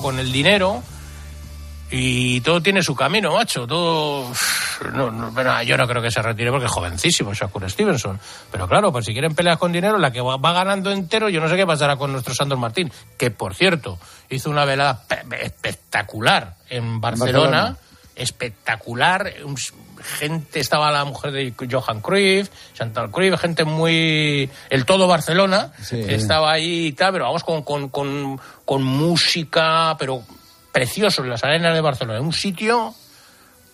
con el dinero y todo tiene su camino, macho. Todo. No, no, bueno, yo no creo que se retire porque es jovencísimo, Shakur Stevenson. Pero claro, pues si quieren peleas con dinero, la que va, va ganando entero, yo no sé qué pasará con nuestro Sandro Martín, que por cierto hizo una velada pe- espectacular en. Barcelona. Espectacular. Gente, estaba la mujer de Johan Cruyff, Chantal Cruyff, gente muy. El todo Barcelona Sí. estaba ahí y tal, pero vamos con, con, con, con música, pero precioso en las arenas de Barcelona. Un sitio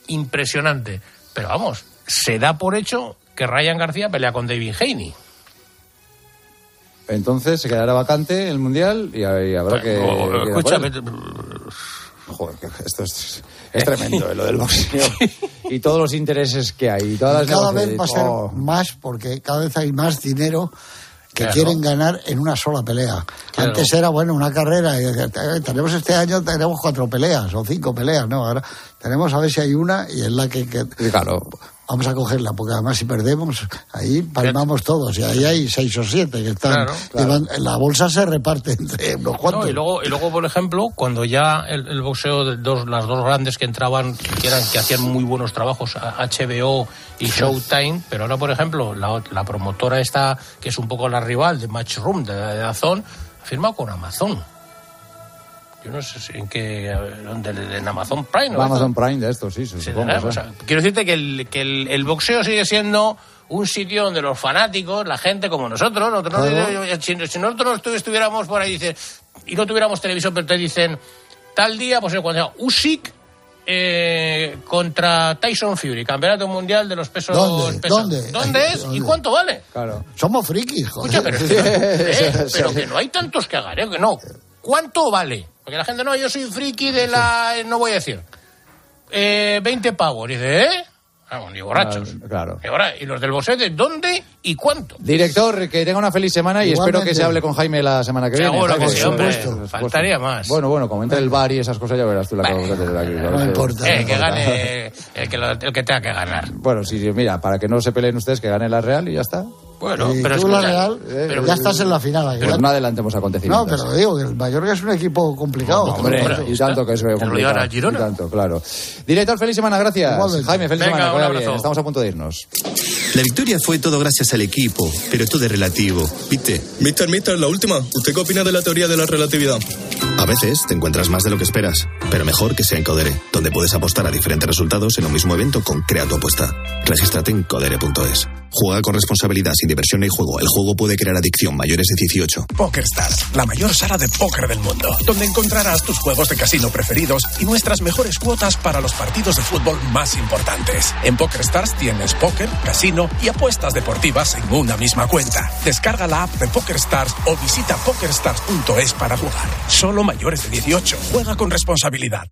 impresionante. Pero vamos, se da por hecho que Ryan García pelea con David Haney. Entonces se quedará vacante el mundial y, habrá escúchame. Joder, que esto es, es tremendo, eh, lo del boxeo. y todos los intereses que hay. y Todas las cada vez va a ser Oh. más porque cada vez hay más dinero que Claro. quieren ganar en una sola pelea. Claro. Antes era, bueno, una carrera. y, eh, tenemos este año, tenemos cuatro peleas o cinco peleas, ¿no? Ahora tenemos a ver si hay una y es la que, que- Y claro, vamos a cogerla, porque además si perdemos, ahí palmamos todos y ahí hay seis o siete que están. Claro, claro. llevan- la bolsa se reparte entre unos cuantos. No, y luego, y luego, por ejemplo, cuando ya el, el boxeo de dos, las dos grandes que entraban, que eran que hacían muy buenos trabajos, HBO y Showtime, pero ahora, por ejemplo, la, la promotora esta, que es un poco la rival de Matchroom, de, de Dazón, ha firmado con Amazon. Yo no sé en qué, ¿dónde? en Amazon Prime. ¿no? Amazon Prime de esto, sí, Sí, supongo. O sea, quiero decirte que, el, que el, el boxeo sigue siendo un sitio donde los fanáticos, la gente como nosotros, nosotros no- Claro. si, si nosotros no estu- estuviéramos por ahí dice, y no tuviéramos televisión, pero te dicen tal día, pues cuando Usyk eh, contra Tyson Fury, campeonato mundial de los pesos ¿Dónde? pesados. ¿Dónde? ¿Dónde es? ¿Dónde? ¿Y cuánto vale? Claro. Somos frikis, joder. Escucha, pero, eh, pero que no hay tantos que hagan, ¿eh? que no. ¿Cuánto vale? Porque la gente, no, yo soy friki de la... no voy a decir. Eh, 20 pavos. Y dice, ¿eh? Vamos, ni borrachos. Ah, claro. Y, ahora, ¿y los del boxeo de dónde y cuánto? Director, que tenga una feliz semana y Igualmente. espero que se hable con Jaime la semana que viene. Seguro que sí, hombre. Faltaría más. Bueno, bueno, como entre el bar y esas cosas ya verás tú la Bah. que desde aquí. No importa. Eh, que importa. gane el que, lo- el que tenga que ganar. Bueno, sí, sí, mira, para que no se peleen ustedes, que gane la Real y ya está. Bueno, Y pero tú, la Real, pero- ya estás en la final. Pues no adelantemos No, acontecimientos. pero digo que el Mallorca es un equipo complicado. Hombre, Hombre, y tanto que es ¿Te lo complicado. a Girona? Y tanto, claro. Director, feliz semana, gracias. Igualmente. Jaime, feliz Venga, semana, un bien. Estamos a punto de irnos. La victoria fue todo gracias al equipo, pero todo es relativo, ¿viste? Mister, mister, la última. ¿Usted qué opina de la teoría de la relatividad? A veces te encuentras más de lo que esperas, pero mejor que sea en Codere, donde puedes apostar a diferentes resultados en un mismo evento con Crea tu apuesta. Regístrate en codere.es. Juega con responsabilidad, sin diversión ni juego. El juego puede crear adicción mayores de 18. PokerStars, la mayor sala de póker del mundo, donde encontrarás tus juegos de casino preferidos y nuestras mejores cuotas para los partidos de fútbol más importantes. En PokerStars tienes póker, casino y apuestas deportivas en una misma cuenta. Descarga la app de PokerStars o visita pokerstars.es para jugar. Solo mayores de 18. Juega con responsabilidad.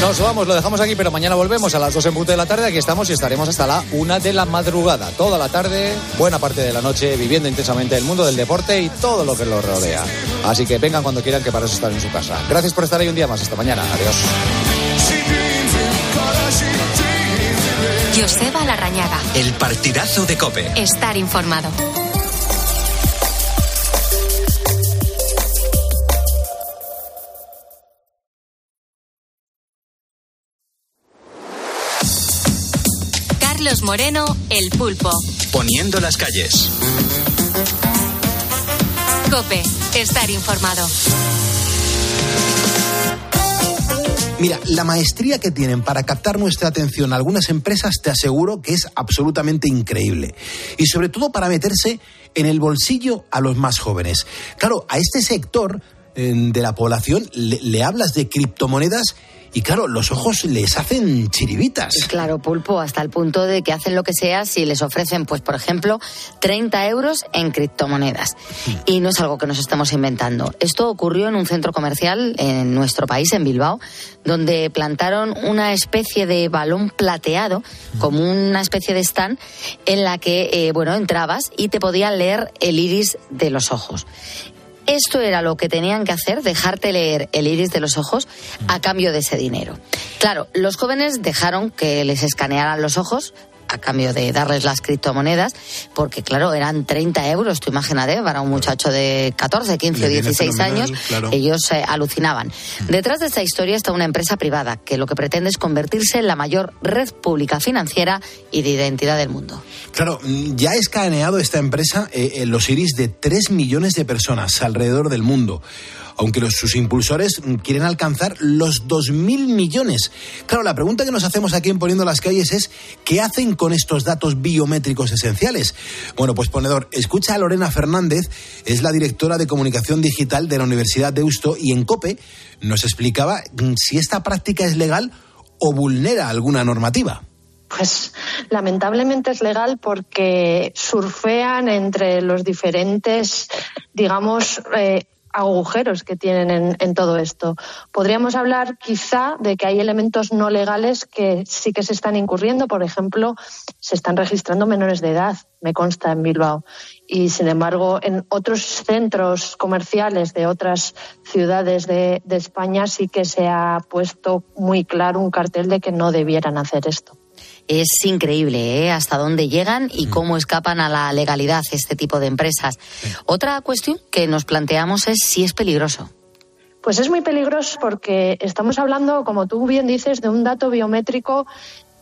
Nos vamos, lo dejamos aquí, pero mañana volvemos a las 2 en punto de la tarde. Aquí estamos y estaremos hasta la 1 de la madrugada. Toda la tarde, buena parte de la noche, viviendo intensamente el mundo del deporte y todo lo que lo rodea. Así que vengan cuando quieran, que para eso están en su casa. Gracias por estar ahí un día más. Hasta mañana. Adiós. Joseba Larrañaga. El partidazo de Cope. Estar informado. Carlos Moreno, El Pulpo. Poniendo las calles. Cope. Estar informado. Mira, la maestría que tienen para captar nuestra atención algunas empresas te aseguro que es absolutamente increíble. Y sobre todo para meterse en el bolsillo a los más jóvenes. Claro, a este sector eh, de la población le, le hablas de criptomonedas y claro, los ojos les hacen chiribitas. Claro, pulpo, hasta el punto de que hacen lo que sea si les ofrecen, pues, por ejemplo, 30 euros en criptomonedas. Y no es algo que nos estemos inventando. Esto ocurrió en un centro comercial en nuestro país, en Bilbao, donde plantaron una especie de balón plateado, como una especie de stand, en la que, eh, bueno, entrabas y te podían leer el iris de los ojos. Esto era lo que tenían que hacer, dejarte leer el iris de los ojos a cambio de ese dinero. Claro, los jóvenes dejaron que les escanearan los ojos a cambio de darles las criptomonedas, porque claro, eran 30 euros, tú imagínate, para un muchacho de 14, 15 o 16 años, ellos eh, alucinaban. Detrás de esta historia está una empresa privada que lo que pretende es convertirse en la mayor red pública financiera y de identidad del mundo. Claro, mm, ya ha escaneado esta empresa eh, los iris de 3 millones de personas alrededor del mundo aunque sus impulsores quieren alcanzar los 2.000 millones. Claro, la pregunta que nos hacemos aquí en Poniendo las Calles es, ¿qué hacen con estos datos biométricos esenciales? Bueno, pues ponedor, escucha a Lorena Fernández, es la directora de comunicación digital de la Universidad de Eusto y en COPE nos explicaba si esta práctica es legal o vulnera alguna normativa. Pues lamentablemente es legal porque surfean entre los diferentes, digamos, eh, agujeros que tienen en, todo esto. Podríamos hablar quizá de que hay elementos no legales que sí que se están incurriendo. Por ejemplo, se están registrando menores de edad, me consta en Bilbao. Y sin embargo, en otros centros comerciales de otras ciudades de España sí que se ha puesto muy claro un cartel de que no debieran hacer esto. Es increíble ¿eh? hasta dónde llegan y mm. cómo escapan a la legalidad este tipo de empresas. Otra cuestión que nos planteamos es si es peligroso. Pues es muy peligroso porque estamos hablando, como tú bien dices, de un dato biométrico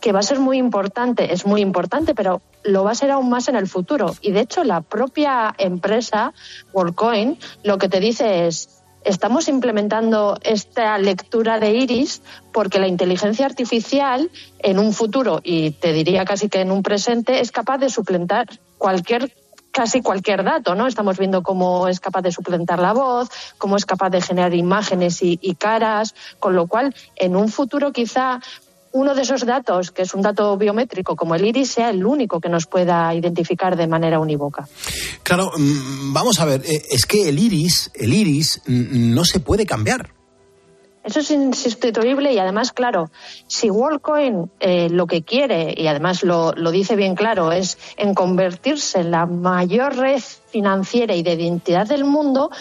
que va a ser muy importante, es muy importante, pero lo va a ser aún más en el futuro. Y de hecho, la propia empresa, WorldCoin, lo que te dice es, estamos implementando esta lectura de iris porque la inteligencia artificial en un futuro, y te diría casi que en un presente, es capaz de suplantar cualquier casi cualquier dato, ¿no? Estamos viendo cómo es capaz de suplantar la voz, cómo es capaz de generar imágenes y, y, caras, con lo cual en un futuro quizá uno de esos datos, que es un dato biométrico como el iris, sea el único que nos pueda identificar de manera unívoca. Claro, mm, vamos a ver, eh, es que el iris, el iris mm, no se puede cambiar. Eso es insustituible y además, claro, si WorldCoin eh, lo que quiere, y además lo, lo, dice bien claro, es en convertirse en la mayor red financiera y de identidad del mundo,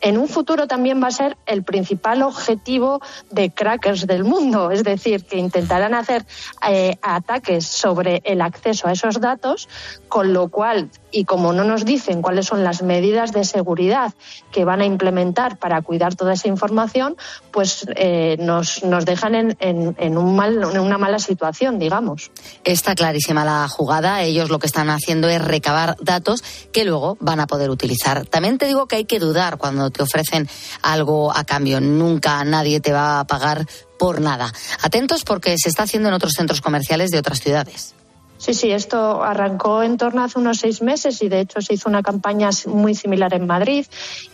en un futuro también va a ser el principal objetivo de crackers del mundo, es decir, que intentarán hacer eh, ataques sobre el acceso a esos datos, con lo cual, y como no nos dicen cuáles son las medidas de seguridad que van a implementar para cuidar toda esa información, pues eh, nos, nos, dejan en, en, un mal, en una mala situación, digamos. Está clarísima la jugada. Ellos lo que están haciendo es recabar datos que luego van a poder utilizar. También te digo que hay que dudar cuando te ofrecen algo a cambio. Nunca nadie te va a pagar por nada. Atentos porque se está haciendo en otros centros comerciales de otras ciudades. Sí, sí, esto arrancó en torno a hace unos seis meses y de hecho se hizo una campaña muy similar en Madrid.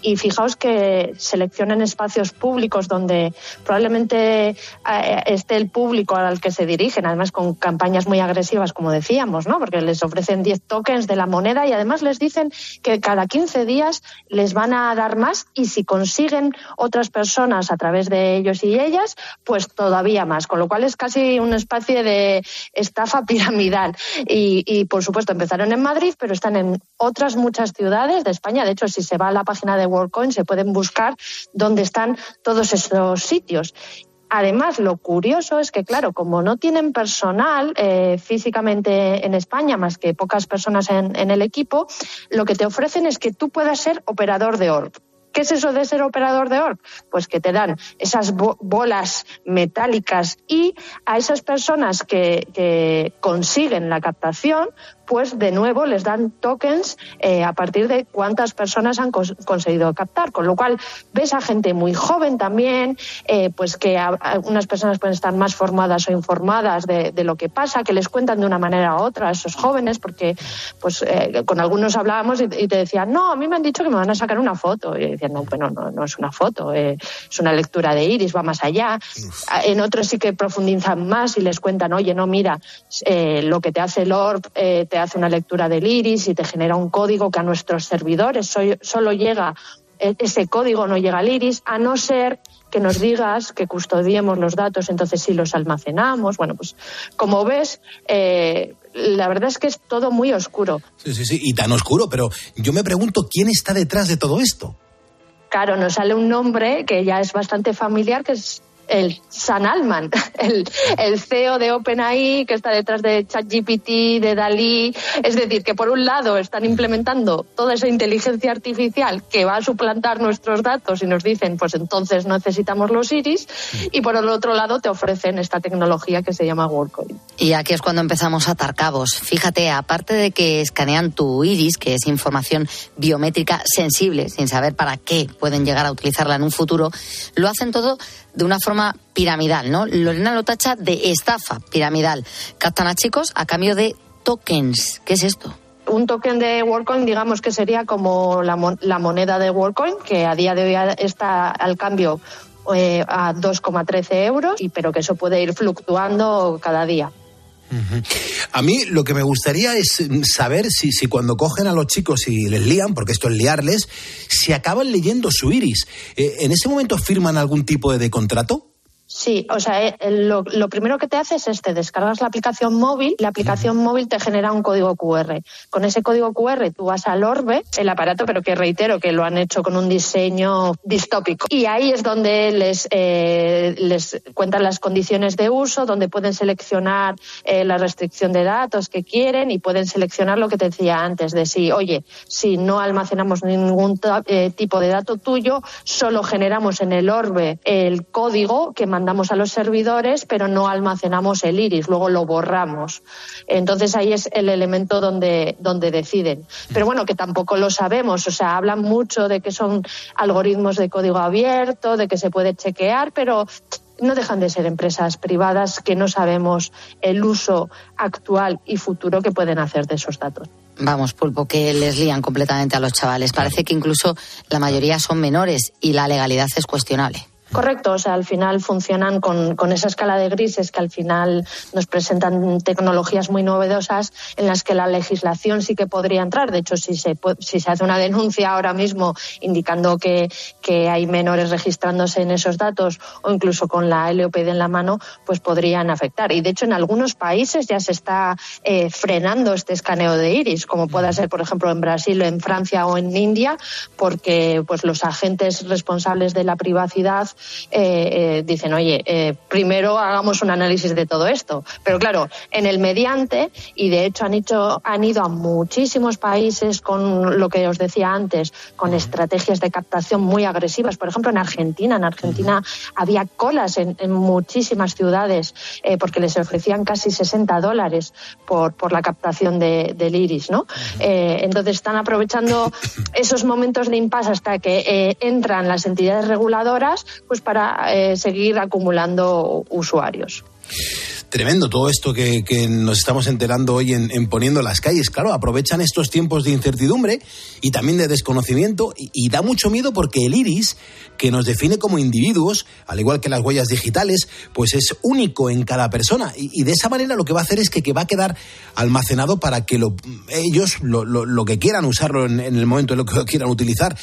Y fijaos que seleccionen espacios públicos donde probablemente eh, esté el público al que se dirigen, además con campañas muy agresivas, como decíamos, ¿no? Porque les ofrecen 10 tokens de la moneda y además les dicen que cada 15 días les van a dar más y si consiguen otras personas a través de ellos y ellas, pues todavía más. Con lo cual es casi una especie de estafa piramidal. Y, por supuesto, empezaron en Madrid, pero están en otras muchas ciudades de España. De hecho, si se va a la página de WorldCoin, se pueden buscar dónde están todos esos sitios. Además, lo curioso es que, claro, como no tienen personal eh, físicamente en España, más que pocas personas en, en, el equipo, lo que te ofrecen es que tú puedas ser operador de ORP. ¿Qué es eso de ser operador de ORP? Pues que te dan esas bolas metálicas y a esas personas que, consiguen la captación, pues de nuevo les dan tokens eh, a partir de cuántas personas han conseguido captar. Con lo cual ves a gente muy joven también, eh, pues que algunas personas pueden estar más formadas o informadas de, lo que pasa, que les cuentan de una manera u otra a esos jóvenes, porque pues eh, con algunos hablábamos y, te decían, no, a mí me han dicho que me van a sacar una foto. Y decían, no, bueno, no, no es una foto, es una lectura de iris, va más allá. En otros sí que profundizan más y les cuentan, oye, no, mira, lo que te hace el ORP, te hace una lectura del iris y te genera un código que a nuestros servidores solo llega, e, ese código no llega al iris, a no ser que nos digas que custodiemos los datos, entonces sí los almacenamos. Bueno, pues como ves, eh, la verdad es que es todo muy oscuro. Sí, sí, sí, y tan oscuro, pero yo me pregunto quién está detrás de todo esto. Claro, nos sale un nombre que ya es bastante familiar, que es el San Alman, el, CEO de OpenAI que está detrás de ChatGPT, de Dalí. Es decir, que por un lado están implementando toda esa inteligencia artificial que va a suplantar nuestros datos y nos dicen, pues entonces necesitamos los iris, y por el otro lado te ofrecen esta tecnología que se llama WorldCoin. Y aquí es cuando empezamos a atar cabos. Fíjate, aparte de que escanean tu iris, que es información biométrica sensible, sin saber para qué pueden llegar a utilizarla en un futuro, lo hacen todo de una forma piramidal, ¿no? Lorena lo tacha de estafa piramidal. Captan a chicos a cambio de tokens. ¿Qué es esto? un token de WorldCoin, digamos que sería como la, la, moneda de WorldCoin, que a día de hoy está al cambio eh, a 2,13 euros, y, pero que eso puede ir fluctuando cada día. A mí lo que me gustaría es saber si, si cuando cogen a los chicos y les lían, porque esto es liarles, si acaban leyendo su iris. Eh, ¿En ese momento firman algún tipo de contrato? Sí, o sea, eh, lo, primero que te haces es te descargas la aplicación móvil, la aplicación móvil te genera un código QR. Con ese código QR tú vas al Orbe, el aparato, pero que reitero que lo han hecho con un diseño distópico. Y ahí es donde les, eh, les cuentan las condiciones de uso, donde pueden seleccionar eh, la restricción de datos que quieren y pueden seleccionar lo que te decía antes, de si, oye, si no almacenamos ningún tipo de dato tuyo, solo generamos en el Orbe el código que mandamos a los servidores, pero no almacenamos el iris, luego lo borramos. Entonces ahí es el elemento donde, donde deciden. Pero bueno, que tampoco lo sabemos, o sea, hablan mucho de que son algoritmos de código abierto, de que se puede chequear, pero no dejan de ser empresas privadas que no sabemos el uso actual y futuro que pueden hacer de esos datos. Vamos, pulpo, que les lían completamente a los chavales. Parece que incluso la mayoría son menores y la legalidad es cuestionable. Correcto, o sea, al final funcionan con, con, esa escala de grises que al final nos presentan tecnologías muy novedosas en las que la legislación sí que podría entrar. De hecho, si se, si se hace una denuncia ahora mismo indicando que, que hay menores registrándose en esos datos o incluso con la LOPD en la mano, pues podrían afectar. Y de hecho, en algunos países ya se está eh, frenando este escaneo de iris, como pueda ser, por ejemplo, en Brasil, en Francia o en India, porque pues los agentes responsables de la privacidad eh, eh, dicen, oye, eh, primero hagamos un análisis de todo esto. Pero claro, en el mediante, y de hecho han, hecho, han ido a muchísimos países con lo que os decía antes, con estrategias de captación muy agresivas. Por ejemplo, en Argentina, en Argentina había colas en, muchísimas ciudades porque les ofrecían casi 60 dólares por, por la captación del iris, ¿no? entonces están aprovechando esos momentos de impasse hasta que entran las entidades reguladoras pues para eh, seguir acumulando usuarios. Tremendo todo esto que, nos estamos enterando hoy en, Poniendo las calles. Claro, aprovechan estos tiempos de incertidumbre y también de desconocimiento y, da mucho miedo porque el iris, que nos define como individuos, al igual que las huellas digitales, pues es único en cada persona. Y, de esa manera lo que va a hacer es que, va a quedar almacenado para que ellos lo, que quieran usarlo en, en, el momento en lo que lo quieran utilizar.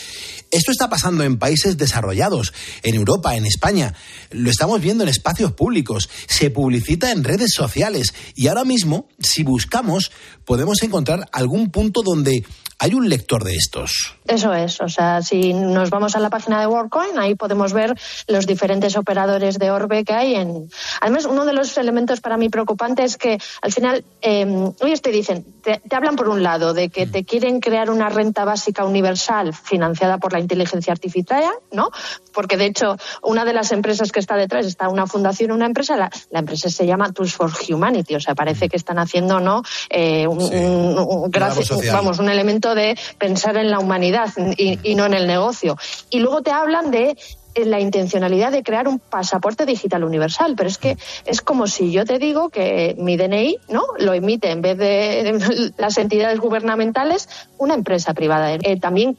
Esto está pasando en países desarrollados, en Europa, en España. Lo estamos viendo en espacios públicos. Se publicita en redes sociales. Y ahora mismo, si buscamos, podemos encontrar algún punto donde hay un lector de estos. Eso es, o sea, si nos vamos a la página de WorldCoin, ahí podemos ver los diferentes operadores de Orbe que hay. En... Además, uno de los elementos para mí preocupantes es que al final, eh, ellos te dicen, te, hablan por un lado de que te quieren crear una renta básica universal financiada por la inteligencia artificial, ¿no? Porque de hecho, una de las empresas que está detrás está una fundación, una empresa, la, empresa se llama Tools for Humanity, o sea, parece que están haciendo, ¿no? Eh, un, vamos, un elemento de pensar en la humanidad y, no en el negocio. Y luego te hablan de eh, la intencionalidad de crear un pasaporte digital universal, pero es que es como si yo te digo que mi DNI, ¿no? Lo emite en vez de las entidades gubernamentales una empresa privada. Eh, también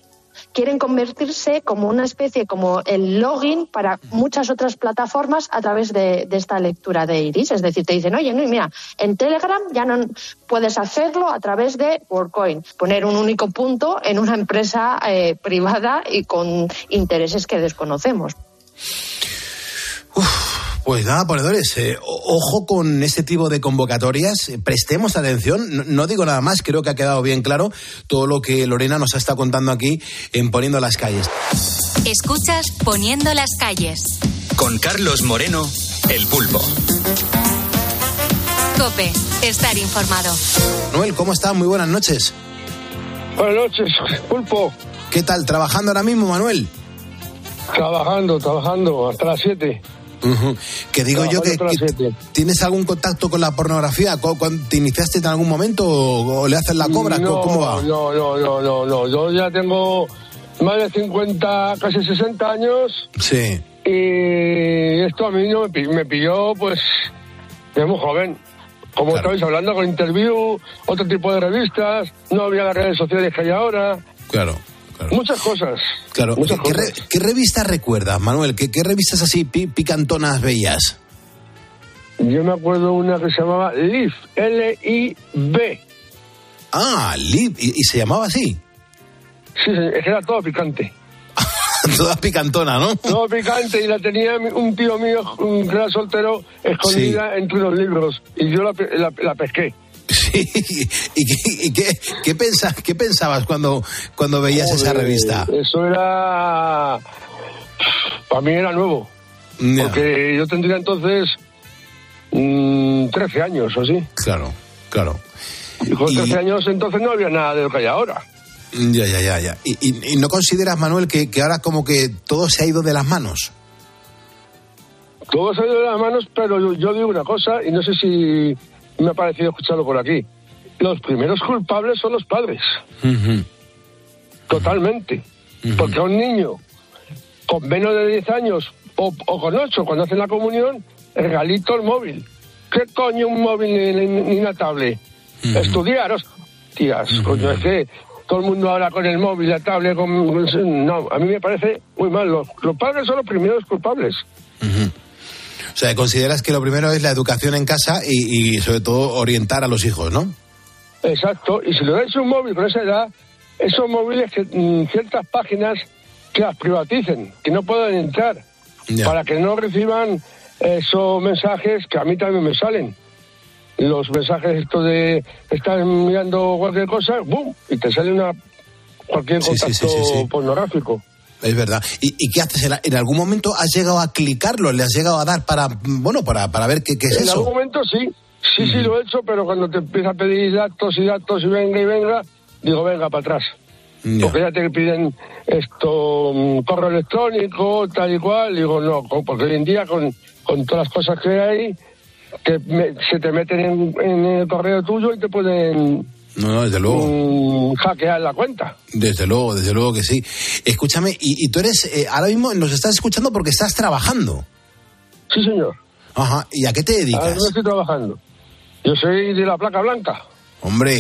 quieren convertirse como una especie, como el login para muchas otras plataformas a través de, esta lectura de iris. Es decir, te dicen, oye, no, mira, en Telegram ya no puedes hacerlo a través de WorldCoin, poner un único punto en una empresa eh, privada y con intereses que desconocemos. Pues nada, ponedores, eh, ojo con este tipo de convocatorias, eh, prestemos atención, no, digo nada más, creo que ha quedado bien claro todo lo que Lorena nos está contando aquí en Poniendo las calles. Escuchas Poniendo las calles. Con Carlos Moreno, El Pulpo. Cope, estar informado. Noel, ¿cómo estás? Muy buenas noches. Buenas noches, Pulpo. ¿Qué tal? ¿Trabajando ahora mismo, Manuel? Trabajando, trabajando, hasta las 7. Que digo yo que, tienes algún contacto con la pornografía. ¿Cu- cu- ¿Te iniciaste en algún momento o, le haces la cobra? No, ¿Cómo va? No, no, no, no, no. Yo ya tengo más de 50, casi 60 años Sí. y esto a mí no me, me pilló, pues, de muy joven. Como estabais hablando con Interview, otro tipo de revistas, no había las redes sociales que hay ahora, Claro. Muchas cosas. Claro. Muchas ¿Qué, re- qué revistas recuerdas, Manuel? ¿Qué, qué revistas así pi- picantonas veías? Yo me acuerdo una que se llamaba LIB, L-I-B. Ah, Lib, y, y se llamaba así. Sí, es que era todo picante. Toda picantona, ¿no? Todo picante y la tenía un tío mío, un gran soltero, escondida entre unos libros. Y yo la, la- la pesqué. Sí. ¿Y, qué, y qué, qué pensa- qué pensabas cuando, cuando veías esa revista? Eso era. Para mí era nuevo. Porque yo tendría entonces. mm, 13 años o así. Claro, claro. Y con 13 años entonces no había nada de lo que hay ahora. Ya, ya, ya, ya. ¿Y, y- y no consideras, Manuel, que, que ahora como que todo se ha ido de las manos? Todo se ha ido de las manos, pero yo, yo digo una cosa, y no sé si me ha parecido escucharlo por aquí. Los primeros culpables son los padres. Totalmente. Porque a un niño con menos de 10 años o, o con 8 cuando hacen la comunión, regalito el móvil. ¿Qué coño un móvil ni, ni- una tablet? Estudiaros. Tías, coño, es que todo el mundo habla con el móvil, la tablet, con... No, a mí me parece muy mal. Los, los padres son los primeros culpables. O sea, consideras que lo primero es la educación en casa y, y sobre todo orientar a los hijos, ¿no? Exacto, y si le dais un móvil con esa edad, esos móviles que mm, ciertas páginas que las privaticen, que no puedan entrar, Ya. para que no reciban esos mensajes que a mí también me salen. Los mensajes estos de estar mirando cualquier cosa, ¡bum! y te sale una cualquier contacto sí, sí, sí. pornográfico. Es verdad. ¿Y, y qué haces? ¿En, en algún momento has llegado a clicarlo? ¿Le has llegado a dar para, bueno, para, para ver qué, qué es en eso? algún momento sí, sí, sí lo he hecho, pero cuando te empieza a pedir datos y datos y venga y venga, digo, venga, para atrás. Porque ya te piden esto, mm, correo electrónico, tal y cual. Digo, no, porque hoy en día con, con todas las cosas que hay, que me- se te meten en, en el correo tuyo y te pueden No, no, desde luego. mm, hackear la cuenta. Desde luego, desde luego que sí. Escúchame, y, y tú eres, eh, ahora mismo nos estás escuchando porque estás trabajando. Sí, señor. Ajá. ¿Y a qué te Ahora dedicas? no estoy trabajando. Yo soy de la placa blanca. Hombre,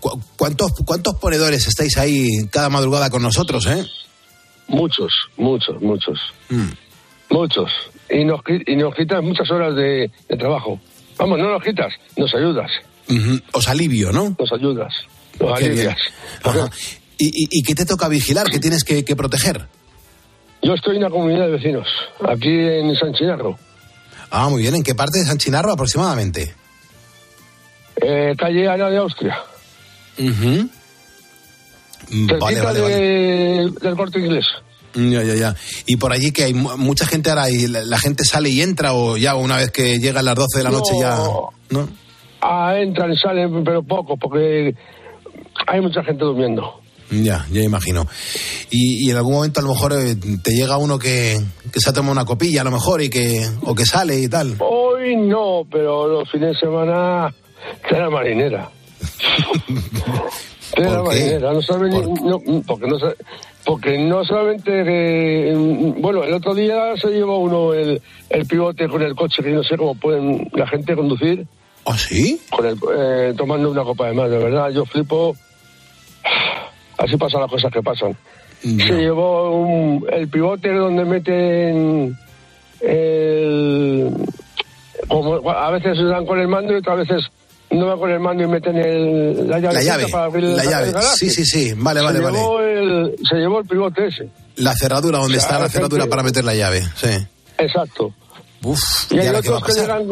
¿cu- ¿cuántos, ¿cuántos ponedores estáis ahí cada madrugada con nosotros, eh? Muchos, muchos, muchos. Mm. Muchos. Y nos, y nos quitas muchas horas de, de trabajo. Vamos, no nos quitas, nos ayudas. Os alivio, ¿no? Nos ayudas. Qué bien. alivias. Ajá. ¿Y, y, y qué te toca vigilar? ¿Qué tienes que, que proteger? Yo estoy en una comunidad de vecinos, aquí en San Chinarro. Ah, muy bien. ¿En qué parte de San Chinarro aproximadamente? Eh, calle Ana de Austria. Ujú. Cerquita Vale, vale, de- vale. del corte inglés. Ya, ya, ya. Y por allí que hay mu- mucha gente ahora y la, la gente sale y entra o ya una vez que llega a las 12 de la noche ya... ¿No? Ah, entran y salen, pero poco, porque hay mucha gente durmiendo. Ya, ya imagino. Y, y en algún momento a lo mejor eh, te llega uno que, que se ha tomado una copilla a lo mejor y que o que sale y tal. Hoy no, pero los fines de semana cena marinera. Cena ¿Por qué? marinera, no sabe ni- no, porque no porque no solamente que, mm, bueno, el otro día se llevó uno el, el pivote con el coche que no sé cómo pueden la gente conducir ¿Ah, sí? con el, eh, tomando una copa de más, de verdad, yo flipo. Así pasan las cosas que pasan. Se llevó un- el pivote donde meten el... Como a veces se dan con el mando y otras veces no van con el mando y meten el, la llave. La llave, para abrir la llave. Sí, sí, sí. Vale, se vale, vale. llevó El, se llevó el pivote ese. La cerradura, donde O sea, está la cerradura gente- para meter la llave. Sí. Exacto. Uf, Y ¿y hay va otros que llegan,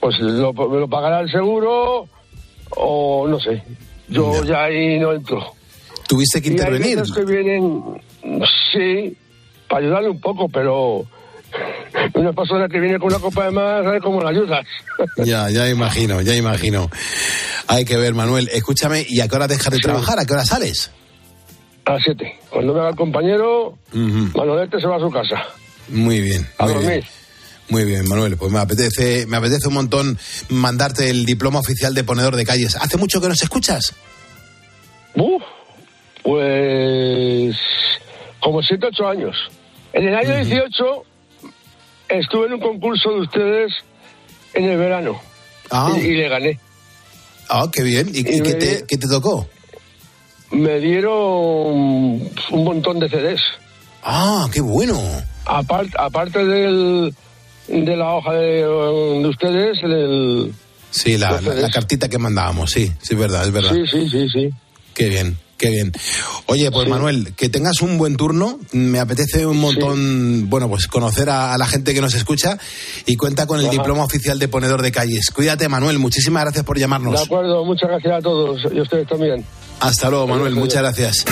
pues lo, me lo pagará el seguro o no sé. Yo ya ahí no entro. Tuviste que Y hay intervenir. que vienen, sí, para ayudarle un poco, pero Una persona que viene con una copa de más, ¿sabes cómo la ayudas? Ya, ya imagino, ya imagino. Hay que ver, Manuel. Escúchame, ¿y a qué hora dejas de trabajar? ¿A qué hora sales? A las 7. Cuando venga el compañero, Manolete se va a su casa. Muy bien. A muy dormir. bien. Muy bien, Manuel. Pues me apetece, me apetece un montón mandarte el diploma oficial de ponedor de calles. ¿Hace mucho que nos escuchas? Uf, pues como 7, 8 años. En el año 18 estuve en un concurso de ustedes en el verano Ah. y, y le gané. Ah, qué bien. ¿Y, y Y qué, te, qué te tocó? Me dieron un montón de CDs. Ah, qué bueno. Aparte, aparte del, de la hoja de, de ustedes, el... Sí, la, la- la cartita que mandábamos, sí, sí, es verdad, es verdad. Sí, sí, sí, sí. Qué bien, qué bien. Oye, pues Manuel, que tengas un buen turno. Me apetece un montón, bueno, pues conocer a, a la gente que nos escucha y cuenta con el Ajá. diploma oficial de ponedor de calles. Cuídate, Manuel. Muchísimas gracias por De llamarnos. acuerdo, muchas gracias a todos y a ustedes también. Hasta luego, Manuel. Adiós, Muchas gracias.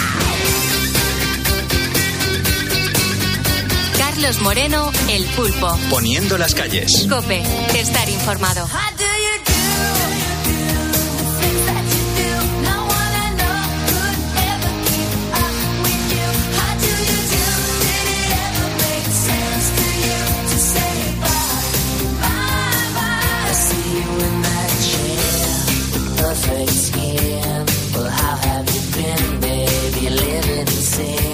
Carlos Moreno, El Pulpo. Poniendo las calles. Cope, estar informado. Perfect skin. Well, how have you been, baby? Living in sin.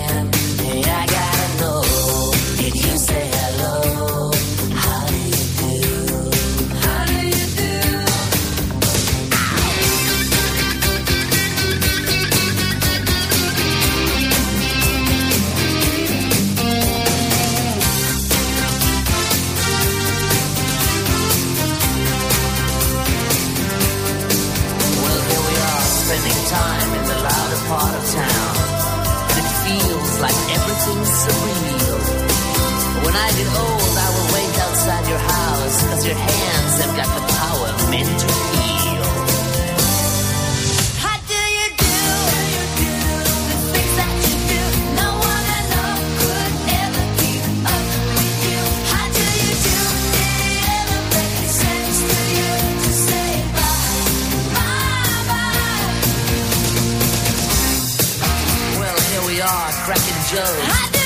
Jones.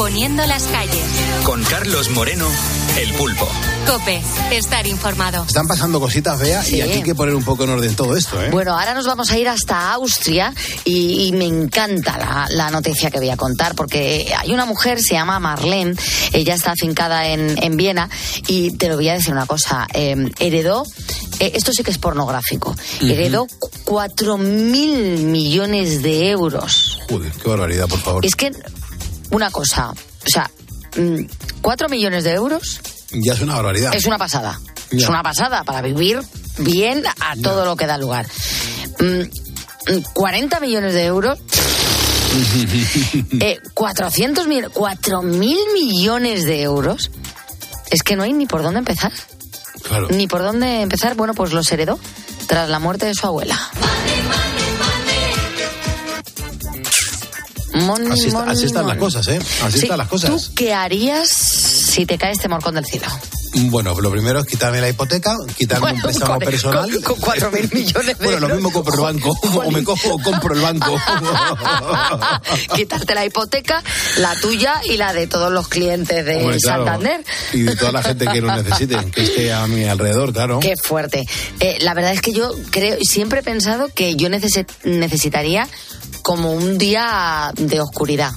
Poniendo las calles. Con Carlos Moreno, El Pulpo. Cope, estar informado. Están pasando cositas, Bea, Sí. y aquí hay que poner un poco en orden todo esto, ¿eh? Bueno, ahora nos vamos a ir hasta Austria y, y me encanta la, la noticia que voy a contar porque hay una mujer, se llama Marlene, ella está afincada en, en Viena y te lo voy a decir una cosa, eh, heredó, eh, esto sí que es pornográfico, heredó cuatro mil millones de euros. Joder, qué barbaridad, por favor. Es que, una cosa, o sea, mm, cuatro millones de euros Ya es una barbaridad. es una pasada. Ya. Es una pasada para vivir bien a todo lo que da lugar. Mm, mm, 40 millones de euros. eh, 400 mil, 4 mil millones de euros. Es que no hay ni por dónde empezar. Claro. Ni por dónde empezar. Bueno, pues los heredó tras la muerte de su abuela. Así, están las cosas, ¿eh? Así Sí, están las cosas. ¿Tú qué harías si te cae este morcón del cielo? Bueno, lo primero es quitarme la hipoteca, quitarme un préstamo con- personal. con- con cuatro mil millones de Bueno, lo mismo compro el banco, o me cojo o compro el banco. Quitarte la hipoteca, la tuya y la de todos los clientes de Hombre, claro. Santander. Y de toda la gente que lo necesite, que esté a mi alrededor, claro. Qué fuerte. Eh, la verdad es que yo creo, siempre he pensado que yo necesi- necesitaría como un día de oscuridad.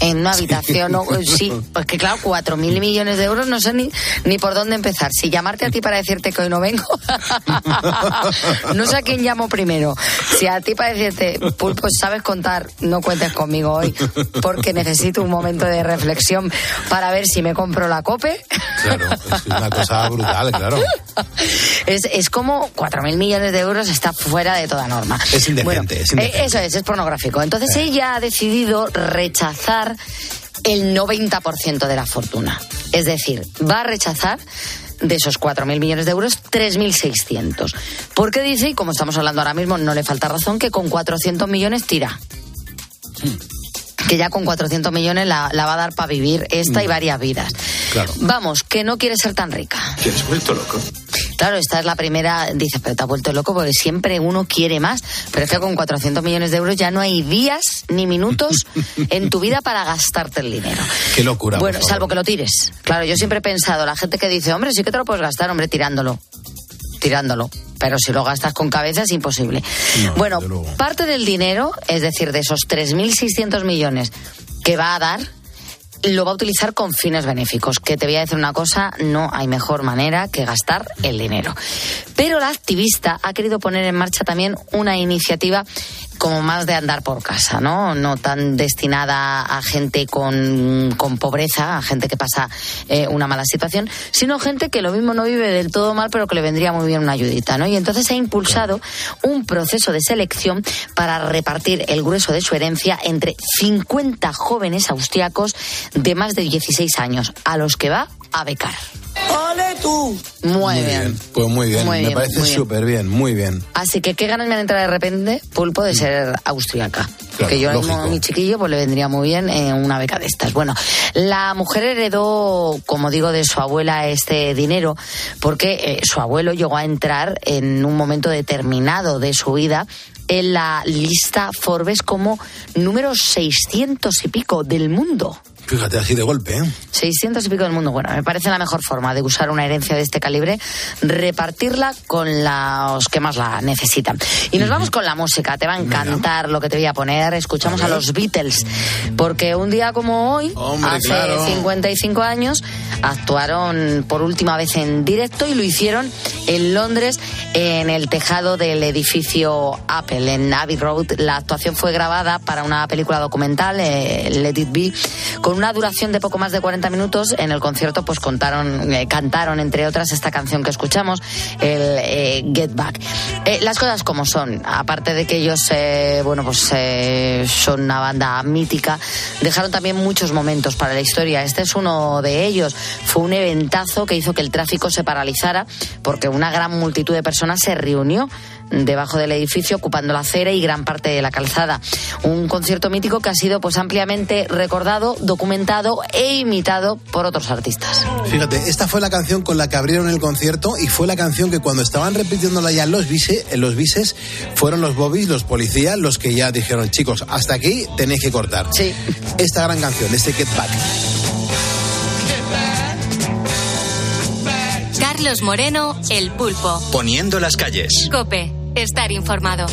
En una habitación, o- sí, pues que claro, cuatro mil millones de euros, no sé ni, ni por dónde empezar. Si llamarte a ti para decirte que hoy no vengo, no sé a quién llamo primero. Si a ti para decirte, Pulpo, sabes contar, no cuentes conmigo hoy, porque necesito un momento de reflexión para ver si me compro la cope. Claro, es una cosa brutal, claro. Es, es como cuatro mil millones de euros está fuera de toda norma. Es indecente, Bueno, es indecente. eh, eso es, es pornográfico. Entonces ella ha decidido rechazar el 90% de la fortuna. Es decir, va a rechazar de esos 4.000 millones de euros, 3.600. Porque dice, y como estamos hablando ahora mismo, no le falta razón, que con 400 millones tira. Que ya con 400 millones la, la va a dar para vivir esta y varias vidas. Claro. Vamos, que no quiere ser tan rica. ¿Te has vuelto loco? Claro, esta es la primera, dice, pero te has vuelto loco porque siempre uno quiere más, pero es que con 400 millones de euros ya no hay días ni minutos en tu vida para gastarte el dinero. Qué locura. Bueno, salvo que lo tires. Claro, yo siempre he pensado, la gente que dice, hombre, sí que te lo puedes gastar, hombre, tirándolo. Tirándolo. Pero si lo gastas con cabeza es imposible. bueno, parte del dinero, es decir, de esos 3.600 millones que va a dar, lo va a utilizar con fines benéficos. Que te voy a decir una cosa, no hay mejor manera que gastar el dinero. Pero la activista ha querido poner en marcha también una iniciativa como más de andar por casa, ¿no? No tan destinada a gente con, con pobreza, a gente que pasa eh, una mala situación, sino gente que lo mismo no vive del todo mal, pero que le vendría muy bien una ayudita, ¿no? Y entonces ha impulsado un proceso de selección para repartir el grueso de su herencia entre 50 jóvenes austriacos de más de 16 años, a los que va a becar. ¡Ole tú! Muy, bien. Pues muy bien, Muy me bien, parece súper bien, muy bien. Así que qué ganas me han entrado de repente, Pulpo, de ser austriaca. Porque yo ahora mismo a mi chiquillo pues le vendría muy bien eh, una beca de estas. Bueno, la mujer heredó, como digo, de su abuela este dinero porque eh, su abuelo llegó a entrar en un momento determinado de su vida en la lista Forbes como número 600 y pico del mundo. Fíjate, así de golpe, ¿eh? 600 y pico del mundo. Bueno, me parece la mejor forma de usar una herencia de este calibre, repartirla con los que más la necesitan. Y nos vamos con la música. Te va a encantar lo que te voy a poner. Escuchamos a, los Beatles, porque un día como hoy, Hombre, hace claro. 55 años, actuaron por última vez en directo y lo hicieron en Londres, en el tejado del edificio Apple, en Abbey Road. La actuación fue grabada para una película documental, eh, Let It Be, con una duración de poco más de 40 minutos. En el concierto, pues contaron, eh, cantaron, entre otras, esta canción que escuchamos, el eh, Get Back. Eh, las cosas como son, aparte de que ellos, bueno, pues son una banda mítica, dejaron también muchos momentos para la historia. Este es uno de ellos. Fue un eventazo que hizo que el tráfico se paralizara porque una gran multitud de personas se reunió debajo del edificio ocupando la acera y gran parte de la calzada. Un concierto mítico que ha sido pues ampliamente recordado, documentado e imitado por otros artistas. Fíjate, esta fue la canción con la que abrieron el concierto y fue la canción que cuando estaban repitiéndola ya en los bises, en los bises fueron los bobbies, los policías, los que ya dijeron, chicos, hasta aquí tenéis que cortar. Sí. Esta gran canción, este Get Back. Carlos Moreno, El Pulpo. Poniendo las calles. Cope, estar informado.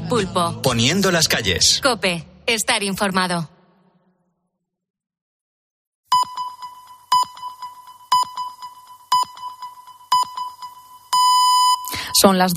El Pulpo. Poniendo las calles. Cope, estar informado. Son las